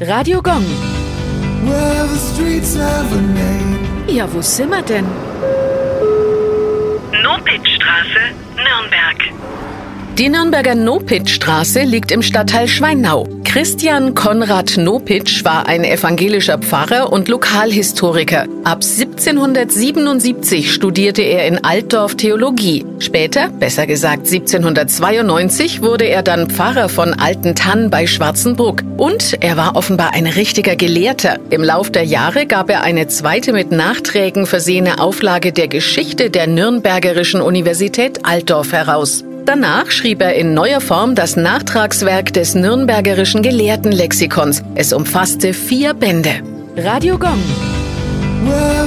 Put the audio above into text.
Radio Gong. Well, the streets have a name. Ja, wo sind wir denn? Nopitzstraße, Nürnberg. Die Nürnberger Nopitzstraße liegt im Stadtteil Schweinau. Christian Konrad Nopitsch war ein evangelischer Pfarrer und Lokalhistoriker. Ab 1777 studierte er in Altdorf Theologie. Später, besser gesagt 1792, wurde er dann Pfarrer von Altentann bei Schwarzenbruck. Und er war offenbar ein richtiger Gelehrter. Im Lauf der Jahre gab er eine zweite mit Nachträgen versehene Auflage der Geschichte der Nürnbergerischen Universität Altdorf heraus. Danach schrieb er in neuer Form das Nachtragswerk des Nürnbergerischen Gelehrtenlexikons. Es umfasste vier Bände. Radio Gong. Well,